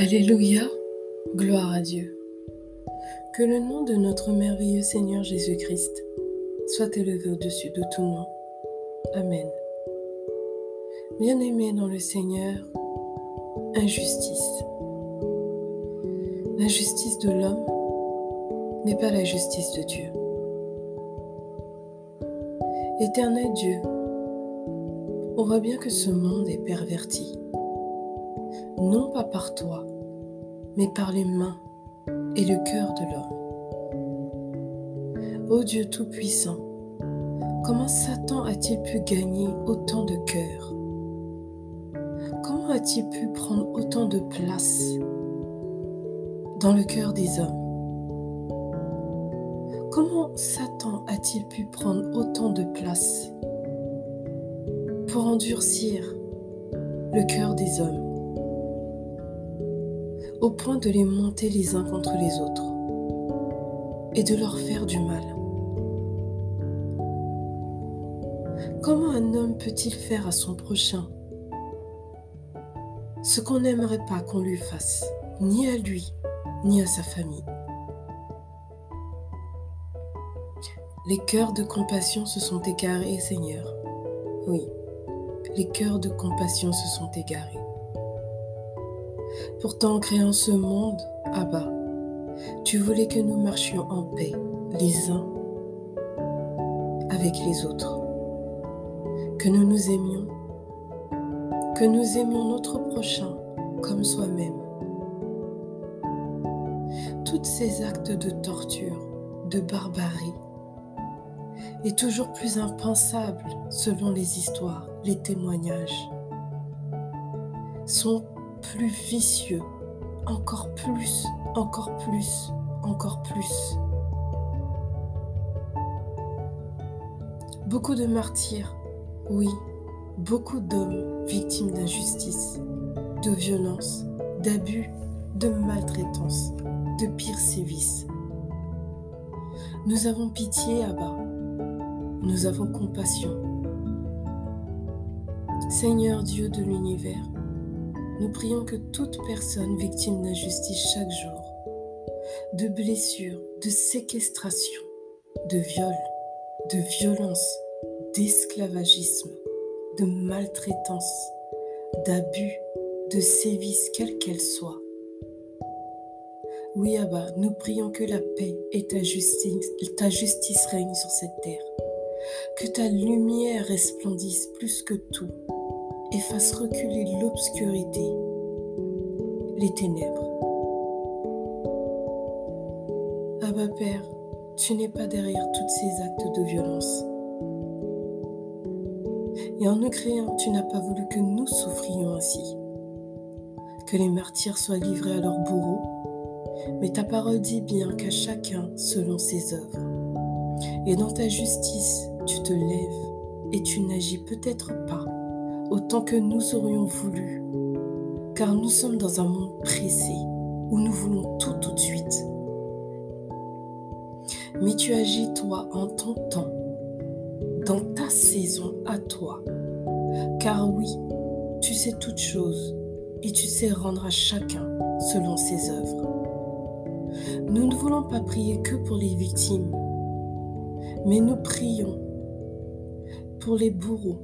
Alléluia, gloire à Dieu. Que le nom de notre merveilleux Seigneur Jésus-Christ soit élevé au-dessus de tout nom. Amen. Bien-aimé dans le Seigneur, injustice. L'injustice de l'homme n'est pas la justice de Dieu. Éternel Dieu, on voit bien que ce monde est perverti, non pas par toi, mais par les mains et le cœur de l'homme. Ô Dieu Tout-Puissant, comment Satan a-t-il pu gagner autant de cœurs? Comment a-t-il pu prendre autant de place dans le cœur des hommes? Comment Satan a-t-il pu prendre autant de place pour endurcir le cœur des hommes? Au point de les monter les uns contre les autres et de leur faire du mal. Comment un homme peut-il faire à son prochain ce qu'on n'aimerait pas qu'on lui fasse, ni à lui, ni à sa famille? Les cœurs de compassion se sont égarés, Seigneur. Oui, les cœurs de compassion se sont égarés. Pourtant, en créant ce monde, Abba, tu voulais que nous marchions en paix les uns avec les autres, que nous nous aimions, que nous aimions notre prochain comme soi-même. Tous ces actes de torture, de barbarie, et toujours plus impensables selon les histoires, les témoignages, sont plus vicieux, encore plus, encore plus, encore plus. Beaucoup de martyrs, oui, beaucoup d'hommes victimes d'injustice, de violence, d'abus, de maltraitance, de pires sévices. Nous avons pitié, Abba. Nous avons compassion. Seigneur Dieu de l'univers, nous prions que toute personne victime d'injustice chaque jour, de blessures, de séquestration, de viol, de violence, d'esclavagisme, de maltraitance, d'abus, de sévices, quelle qu'elle soit. Oui, Abba, nous prions que la paix et ta justice, ta justice règnent sur cette terre. Que ta lumière resplendisse plus que tout et fasse reculer l'obscurité, les ténèbres. Abba Père, tu n'es pas derrière tous ces actes de violence. Et en nous créant, tu n'as pas voulu que nous souffrions ainsi, que les martyrs soient livrés à leurs bourreaux, mais ta parole dit bien qu'à chacun selon ses œuvres. Et dans ta justice, tu te lèves et tu n'agis peut-être pas autant que nous aurions voulu, car nous sommes dans un monde pressé où nous voulons tout tout de suite. Mais tu agis toi en ton temps, dans ta saison à toi, car oui, tu sais toutes choses et tu sais rendre à chacun selon ses œuvres. Nous ne voulons pas prier que pour les victimes, mais nous prions pour les bourreaux,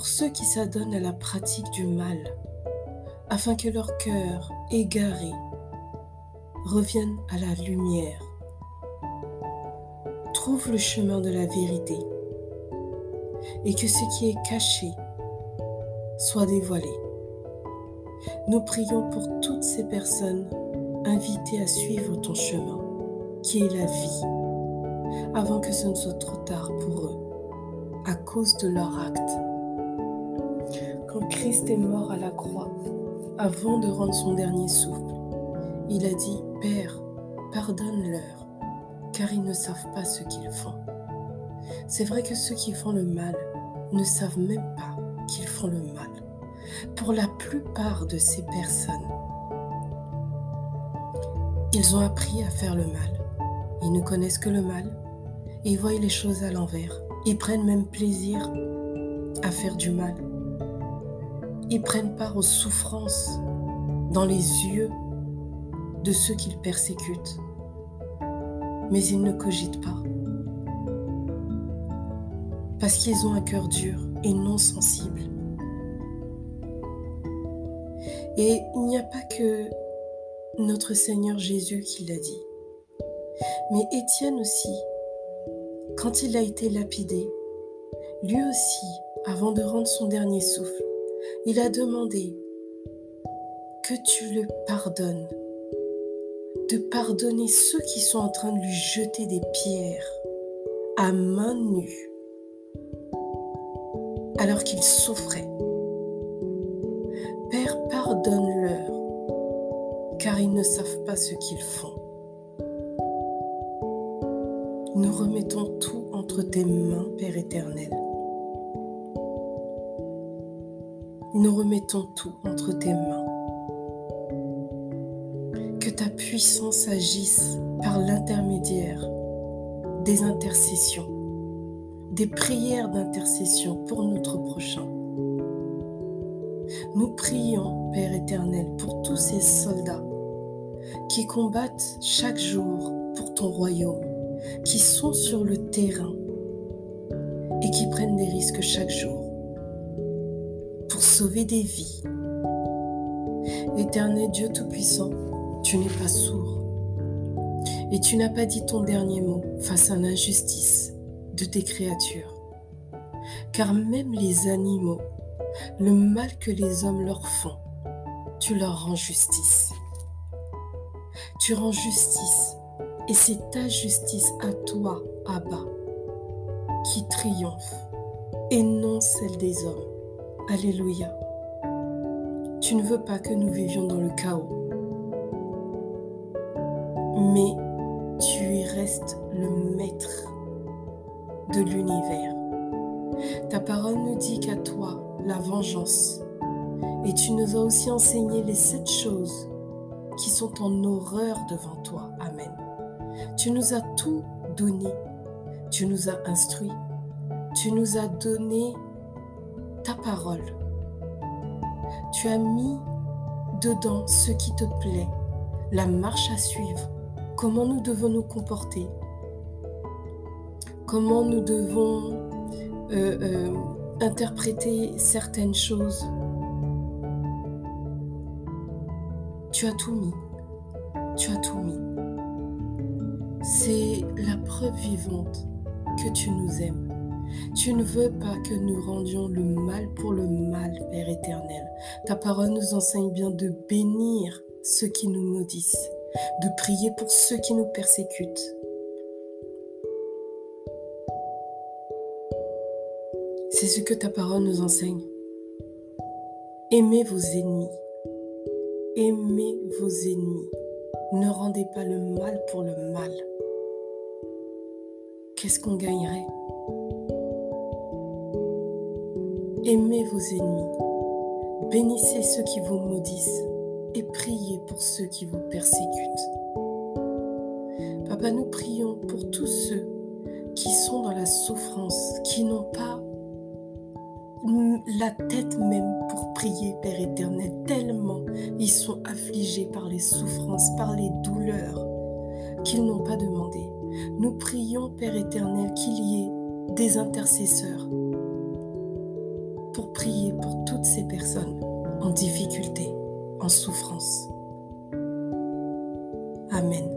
pour ceux qui s'adonnent à la pratique du mal, afin que leur cœur égaré revienne à la lumière, trouve le chemin de la vérité, et que ce qui est caché soit dévoilé. Nous prions pour toutes ces personnes invitées à suivre ton chemin, qui est la vie, avant que ce ne soit trop tard pour eux, à cause de leur acte Christ est mort à la croix, avant de rendre son dernier souffle, il a dit, Père, pardonne-leur, car ils ne savent pas ce qu'ils font. C'est vrai que ceux qui font le mal ne savent même pas qu'ils font le mal. Pour la plupart de ces personnes, ils ont appris à faire le mal. Ils ne connaissent que le mal. Ils voient les choses à l'envers. Ils prennent même plaisir à faire du mal. Ils prennent part aux souffrances dans les yeux de ceux qu'ils persécutent, mais ils ne cogitent pas. Parce qu'ils ont un cœur dur et non sensible. Et il n'y a pas que notre Seigneur Jésus qui l'a dit, mais Étienne aussi, quand il a été lapidé, lui aussi, avant de rendre son dernier souffle, il a demandé que tu le pardonnes, de pardonner ceux qui sont en train de lui jeter des pierres à main nue alors qu'il souffrait. Père, pardonne-leur, car ils ne savent pas ce qu'ils font. Nous remettons tout entre tes mains, Père éternel. Nous remettons tout entre tes mains. Que ta puissance agisse par l'intermédiaire des intercessions, des prières d'intercession pour notre prochain. Nous prions, Père éternel, pour tous ces soldats qui combattent chaque jour pour ton royaume, qui sont sur le terrain et qui prennent des risques chaque jour sauver des vies. Éternel Dieu Tout-Puissant, tu n'es pas sourd et tu n'as pas dit ton dernier mot face à l'injustice de tes créatures. Car même les animaux, le mal que les hommes leur font, tu leur rends justice. Tu rends justice et c'est ta justice à toi, Abba, qui triomphe et non celle des hommes. Alléluia. Tu ne veux pas que nous vivions dans le chaos, mais tu restes le maître de l'univers. Ta parole nous dit qu'à toi la vengeance. Et tu nous as aussi enseigné les sept choses qui sont en horreur devant toi. Amen. Tu nous as tout donné. Tu nous as instruits. Tu nous as donné ta parole. Tu as mis dedans ce qui te plaît, la marche à suivre, comment nous devons nous comporter, comment nous devons euh, euh, interpréter certaines choses? Tu as tout mis. Tu as tout mis. C'est la preuve vivante que tu nous aimes. Tu ne veux pas que nous rendions le mal pour le mal, Père éternel. Ta parole nous enseigne bien de bénir ceux qui nous maudissent, de prier pour ceux qui nous persécutent. C'est ce que ta parole nous enseigne. Aimez vos ennemis. Aimez vos ennemis. Ne rendez pas le mal pour le mal. Qu'est-ce qu'on gagnerait? Aimez vos ennemis, bénissez ceux qui vous maudissent et priez pour ceux qui vous persécutent. Papa, nous prions pour tous ceux qui sont dans la souffrance, qui n'ont pas la tête même pour prier, Père éternel, tellement ils sont affligés par les souffrances, par les douleurs qu'ils n'ont pas demandé. Nous prions, Père éternel, qu'il y ait des intercesseurs pour prier pour toutes ces personnes en difficulté, en souffrance. Amen.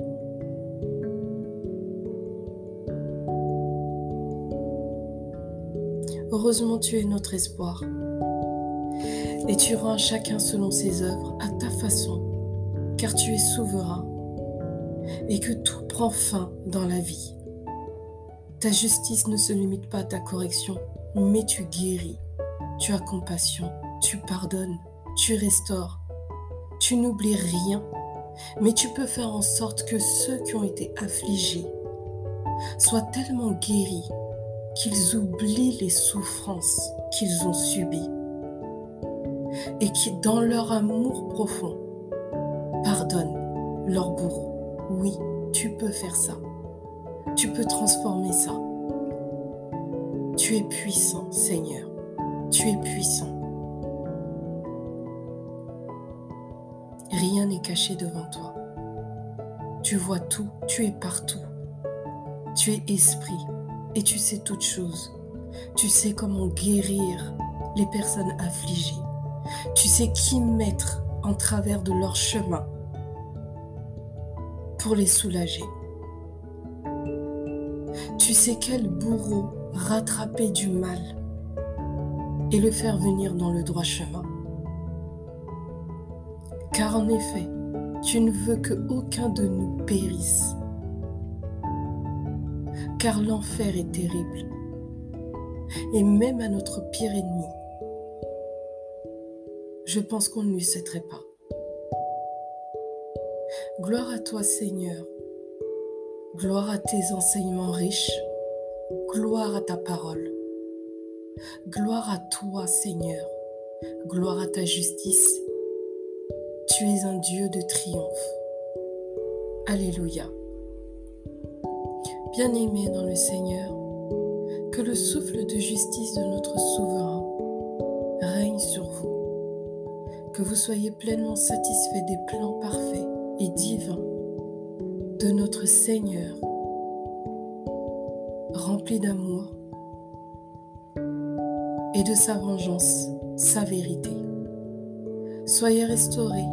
Heureusement, tu es notre espoir. Et tu rends chacun selon ses œuvres à ta façon, car tu es souverain et que tout prend fin dans la vie. Ta justice ne se limite pas à ta correction, mais tu guéris tu as compassion, tu pardonnes, tu restaures, tu n'oublies rien, mais tu peux faire en sorte que ceux qui ont été affligés soient tellement guéris qu'ils oublient les souffrances qu'ils ont subies et qui, dans leur amour profond, pardonnent leur bourreau. Oui, tu peux faire ça. Tu peux transformer ça. Tu es puissant, Seigneur. Tu es puissant. Rien n'est caché devant toi. Tu vois tout, tu es partout. Tu es esprit et tu sais toutes choses. Tu sais comment guérir les personnes affligées. Tu sais qui mettre en travers de leur chemin pour les soulager. Tu sais quel bourreau rattraper du mal et le faire venir dans le droit chemin. Car en effet, tu ne veux que aucun de nous périsse. Car l'enfer est terrible. Et même à notre pire ennemi, je pense qu'on ne lui céderait pas. Gloire à toi Seigneur. Gloire à tes enseignements riches. Gloire à ta parole. Gloire à toi Seigneur. Gloire à ta justice. Tu es un Dieu de triomphe. Alléluia. Bien-aimés dans le Seigneur, que le souffle de justice de notre souverain règne sur vous. Que vous soyez pleinement satisfaits des plans parfaits et divins de notre Seigneur, rempli d'amour et de sa vengeance, sa vérité. Soyez restaurés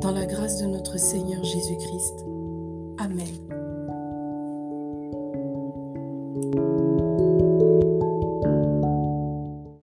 dans la grâce de notre Seigneur Jésus-Christ. Amen.